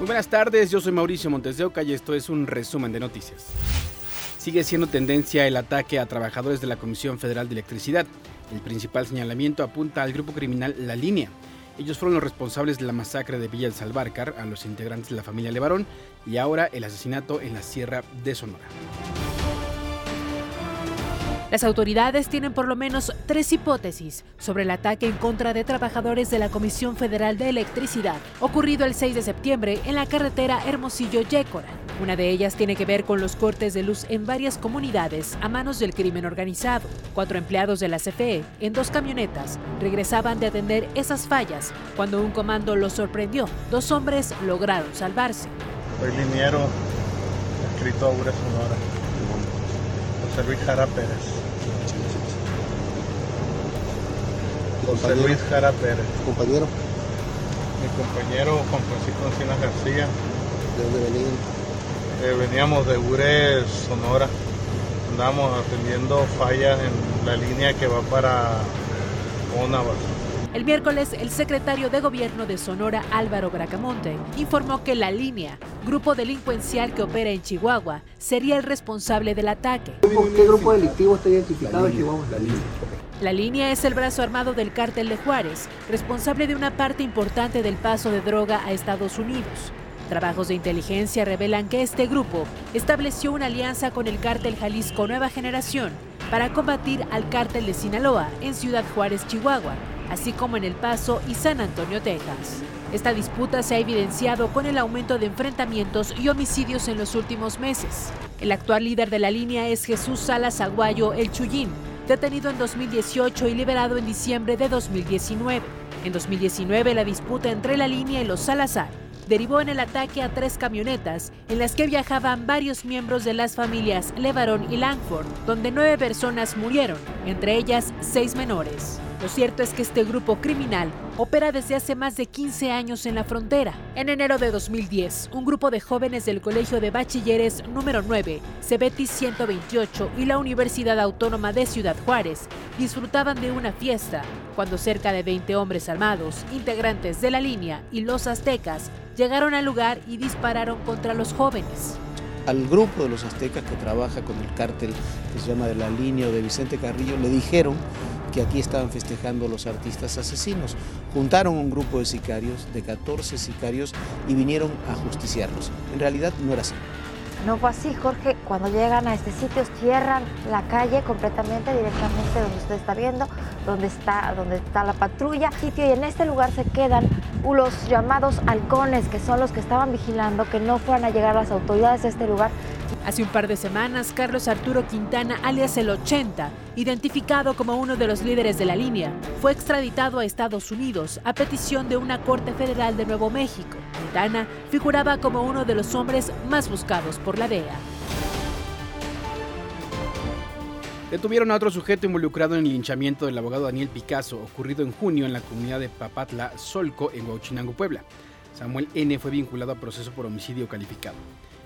Muy buenas tardes, yo soy Mauricio Montes de Oca y esto es un resumen de noticias. Sigue siendo tendencia el ataque a trabajadores de la Comisión Federal de Electricidad. El principal señalamiento apunta al grupo criminal La Línea. Ellos fueron los responsables de la masacre de Villa El Salvarcar a los integrantes de la familia Levarón y ahora el asesinato en la Sierra de Sonora. Las autoridades tienen por lo menos tres hipótesis sobre el ataque en contra de trabajadores de la Comisión Federal de Electricidad, ocurrido el 6 de septiembre en la carretera Hermosillo-Yécora. Una de ellas tiene que ver con los cortes de luz en varias comunidades a manos del crimen organizado. Cuatro empleados de la CFE, en dos camionetas, regresaban de atender esas fallas cuando un comando los sorprendió. Dos hombres lograron salvarse. Soy liniero, escrito a Sonora. José Luis Jara Pérez. José Luis Jara Pérez. Compañero. Mi compañero Juan Francisco Encinas García. ¿De dónde venían? Eh, veníamos de Ures, Sonora. Andábamos atendiendo fallas en la línea que va para Onavas. El miércoles, el secretario de Gobierno de Sonora, Álvaro Bracamonte, informó que la línea, grupo delincuencial que opera en Chihuahua, sería el responsable del ataque. ¿Qué grupo delictivo está identificado en Chihuahua? La línea. La línea es el brazo armado del cártel de Juárez, responsable de una parte importante del paso de droga a Estados Unidos. Trabajos de inteligencia revelan que este grupo estableció una alianza con el cártel Jalisco Nueva Generación para combatir al cártel de Sinaloa en Ciudad Juárez, Chihuahua, así como en El Paso y San Antonio, Texas. Esta disputa se ha evidenciado con el aumento de enfrentamientos y homicidios en los últimos meses. El actual líder de la línea es Jesús Salas Aguayo El Chuyín, detenido en 2018 y liberado en diciembre de 2019. En 2019, la disputa entre la línea y los Salazar derivó en el ataque a tres camionetas en las que viajaban varios miembros de las familias Levarón y Langford, donde nueve personas murieron, entre ellas seis menores. Lo cierto es que este grupo criminal opera desde hace más de 15 años en la frontera. En enero de 2010, un grupo de jóvenes del Colegio de Bachilleres número 9, Cebetis 128 y la Universidad Autónoma de Ciudad Juárez disfrutaban de una fiesta cuando cerca de 20 hombres armados, integrantes de la línea y los aztecas, llegaron al lugar y dispararon contra los jóvenes al grupo de los aztecas que trabaja con el cártel que se llama de la línea o de Vicente Carrillo, le dijeron que aquí estaban festejando los artistas asesinos. Juntaron un grupo de sicarios, de 14 sicarios, y vinieron a justiciarlos. En realidad no era así. No fue así, Jorge. Cuando llegan a este sitio cierran la calle completamente, directamente donde usted está viendo, donde está, donde está la patrulla. Sitio, y en este lugar se quedan los llamados halcones, que son los que estaban vigilando que no fueran a llegar las autoridades a este lugar Hace un par de semanas, Carlos Arturo Quintana, alias el 80, identificado como uno de los líderes de la línea, fue extraditado a Estados Unidos a petición de una corte federal de Nuevo México. Quintana figuraba como uno de los hombres más buscados por la DEA. Detuvieron a otro sujeto involucrado en el linchamiento del abogado Daniel Picasso, ocurrido en junio en la comunidad de Papatla, Solco, en Huachinango, Puebla. Samuel N. fue vinculado a proceso por homicidio calificado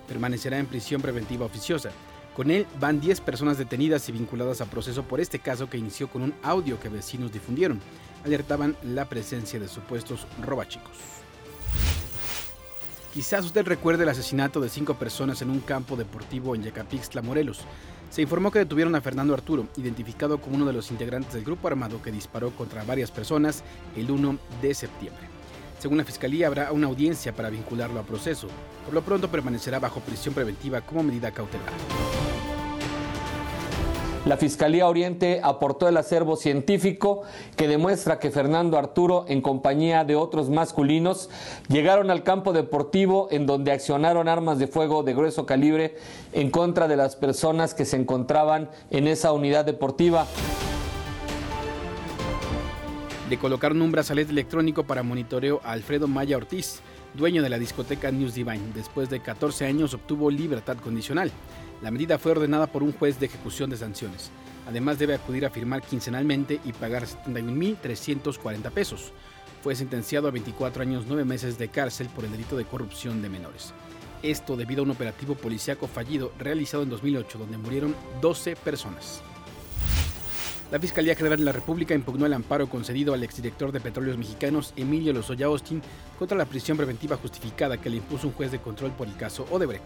permanecerá en prisión preventiva oficiosa. Con él van 10 personas detenidas y vinculadas a proceso por este caso que inició con un audio que vecinos difundieron. Alertaban la presencia de supuestos robachicos. Quizás usted recuerde el asesinato de cinco personas en un campo deportivo en Yacapixtla, Morelos. Se informó que detuvieron a Fernando Arturo, identificado como uno de los integrantes del grupo armado que disparó contra varias personas el 1 de septiembre. Según la Fiscalía, habrá una audiencia para vincularlo a proceso. Por lo pronto permanecerá bajo prisión preventiva como medida cautelar. La Fiscalía Oriente aportó el acervo científico que demuestra que Fernando Arturo, en compañía de otros masculinos, llegaron al campo deportivo en donde accionaron armas de fuego de grueso calibre en contra de las personas que se encontraban en esa unidad deportiva. De colocar un brazalete electrónico para monitoreo a Alfredo Maya Ortiz, dueño de la discoteca News Divine. Después de 14 años obtuvo libertad condicional. La medida fue ordenada por un juez de ejecución de sanciones. Además debe acudir a firmar quincenalmente y pagar 71.340 pesos. Fue sentenciado a 24 años 9 meses de cárcel por el delito de corrupción de menores. Esto debido a un operativo policíaco fallido realizado en 2008 donde murieron 12 personas. La Fiscalía General de la República impugnó el amparo concedido al exdirector de Petróleos Mexicanos, Emilio Lozoya Austin, contra la prisión preventiva justificada que le impuso un juez de control por el caso Odebrecht.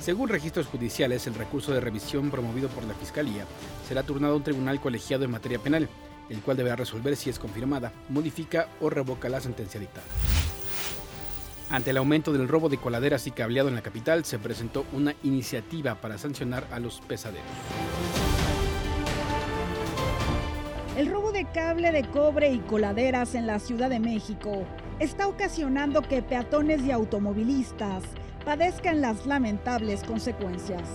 Según registros judiciales, el recurso de revisión promovido por la Fiscalía será turnado a un tribunal colegiado en materia penal, el cual deberá resolver si es confirmada, modifica o revoca la sentencia dictada. Ante el aumento del robo de coladeras y cableado en la capital, se presentó una iniciativa para sancionar a los pesaderos. El robo de cable de cobre y coladeras en la Ciudad de México está ocasionando que peatones y automovilistas padezcan las lamentables consecuencias.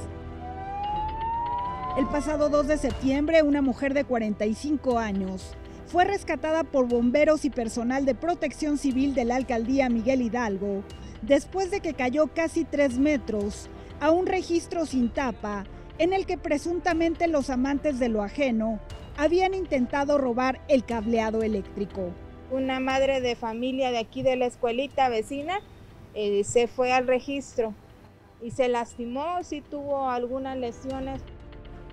El pasado 2 de septiembre, una mujer de 45 años fue rescatada por bomberos y personal de protección civil de la alcaldía Miguel Hidalgo después de que cayó casi 3 metros a un registro sin tapa en el que presuntamente los amantes de lo ajeno habían intentado robar el cableado eléctrico. Una madre de familia de aquí de la escuelita vecina eh, se fue al registro y se lastimó, sí tuvo algunas lesiones.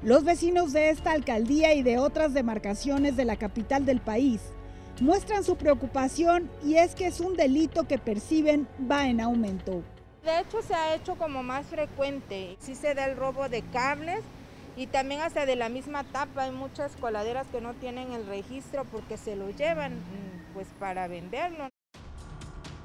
Los vecinos de esta alcaldía y de otras demarcaciones de la capital del país muestran su preocupación y es que es un delito que perciben va en aumento. De hecho se ha hecho como más frecuente, sí se da el robo de cables y también hasta de la misma tapa hay muchas coladeras que no tienen el registro porque se lo llevan mm, pues para venderlo.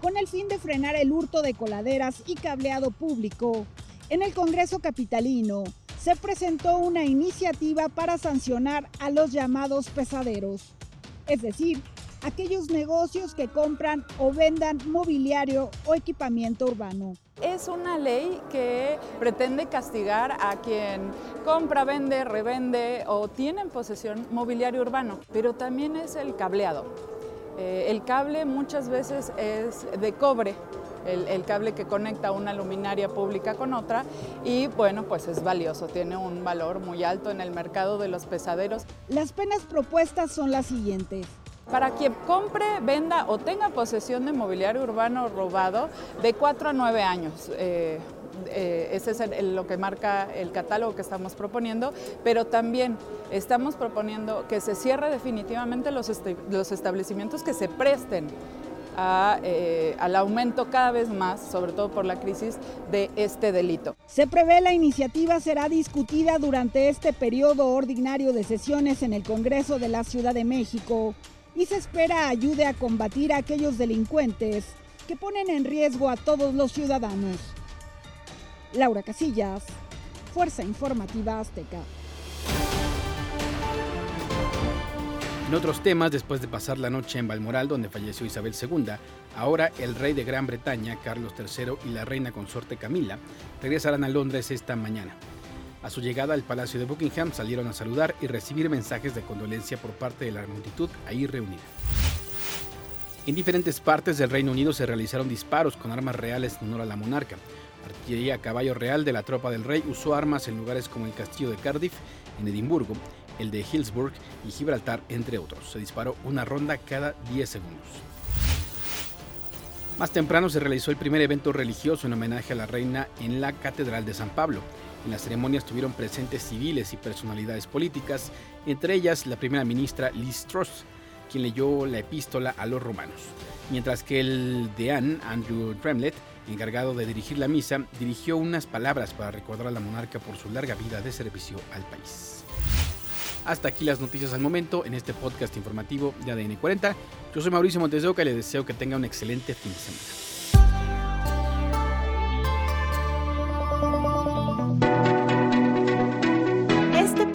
Con el fin de frenar el hurto de coladeras y cableado público, en el Congreso Capitalino se presentó una iniciativa para sancionar a los llamados pesaderos, es decir, aquellos negocios que compran o vendan mobiliario o equipamiento urbano. Es una ley que pretende castigar a quien compra, vende, revende o tiene en posesión mobiliario urbano, pero también es el cableado. Eh, el cable muchas veces es de cobre, el, el, cable que conecta una luminaria pública con otra y bueno, pues es valioso, tiene un valor muy alto en el mercado de los pesaderos. Las penas propuestas son las siguientes. Para quien compre, venda o tenga posesión de mobiliario urbano robado de 4 a 9 años. Eh, eh, ese es lo que marca el catálogo que estamos proponiendo, pero también estamos proponiendo que se cierre definitivamente los, este, los establecimientos que se presten eh, al aumento cada vez más, sobre todo por la crisis, de este delito. Se prevé la iniciativa será discutida durante este periodo ordinario de sesiones en el Congreso de la Ciudad de México y se espera ayude a combatir a aquellos delincuentes que ponen en riesgo a todos los ciudadanos. Laura Casillas, Fuerza Informativa Azteca. En otros temas, después de pasar la noche en Balmoral, donde falleció Isabel II, ahora el rey de Gran Bretaña, Carlos III, y la reina consorte Camila regresarán a Londres esta mañana. A su llegada al Palacio de Buckingham salieron a saludar y recibir mensajes de condolencia por parte de la multitud ahí reunida. En diferentes partes del Reino Unido se realizaron disparos con armas reales en honor a la monarca. Artillería a caballo real de la tropa del rey usó armas en lugares como el castillo de Cardiff, en Edimburgo, el de Hillsborough y Gibraltar, entre otros. Se disparó una ronda cada 10 segundos. Más temprano se realizó el primer evento religioso en homenaje a la reina en la Catedral de San Pablo. En la ceremonia estuvieron presentes civiles y personalidades políticas, entre ellas la primera ministra Liz Truss, quien leyó la epístola a los romanos, mientras que el deán Andrew Tremlett, encargado de dirigir la misa, dirigió unas palabras para recordar a la monarca por su larga vida de servicio al país. Hasta aquí las noticias al momento en este podcast informativo de ADN 40. Yo soy Mauricio Montes de Oca y les deseo que tengan un excelente fin de semana.